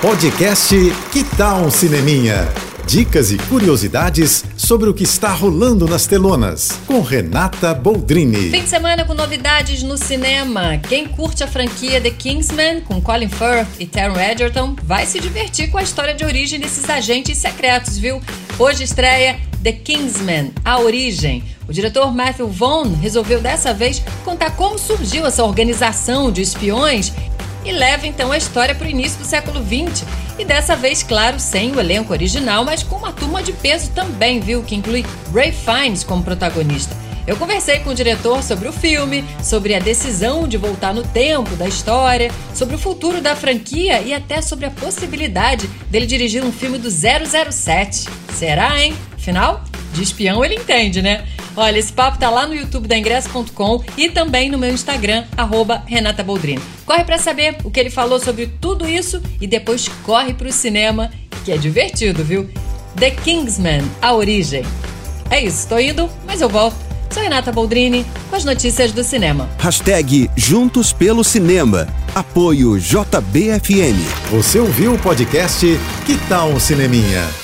Podcast Que Tal um Cineminha? Dicas e curiosidades sobre o que está rolando nas telonas, com Renata Boldrini. Fim de semana com novidades no cinema. Quem curte a franquia The Kingsman, com Colin Firth e Taron Egerton, vai se divertir com a história de origem desses agentes secretos, viu? Hoje estreia The Kingsman, A Origem. O diretor Matthew Vaughn resolveu dessa vez contar como surgiu essa organização de espiões e leva então a história para o início do século XX. E dessa vez, claro, sem o elenco original, mas com uma turma de peso também, viu? Que inclui Ray Fiennes como protagonista. Eu conversei com o diretor sobre o filme, sobre a decisão de voltar no tempo da história, sobre o futuro da franquia e até sobre a possibilidade dele dirigir um filme do 007. Será, hein? Afinal, de espião ele entende, né? Olha, esse papo tá lá no YouTube da Ingresso.com e também no meu Instagram, arroba Renata Boldrini. Corre para saber o que ele falou sobre tudo isso e depois corre pro cinema, que é divertido, viu? The Kingsman, A Origem. É isso, tô indo, mas eu volto. Sou Renata Boldrini com as notícias do cinema. Hashtag Juntos pelo Cinema. Apoio JBFM. Você ouviu o podcast Que Tal um Cineminha?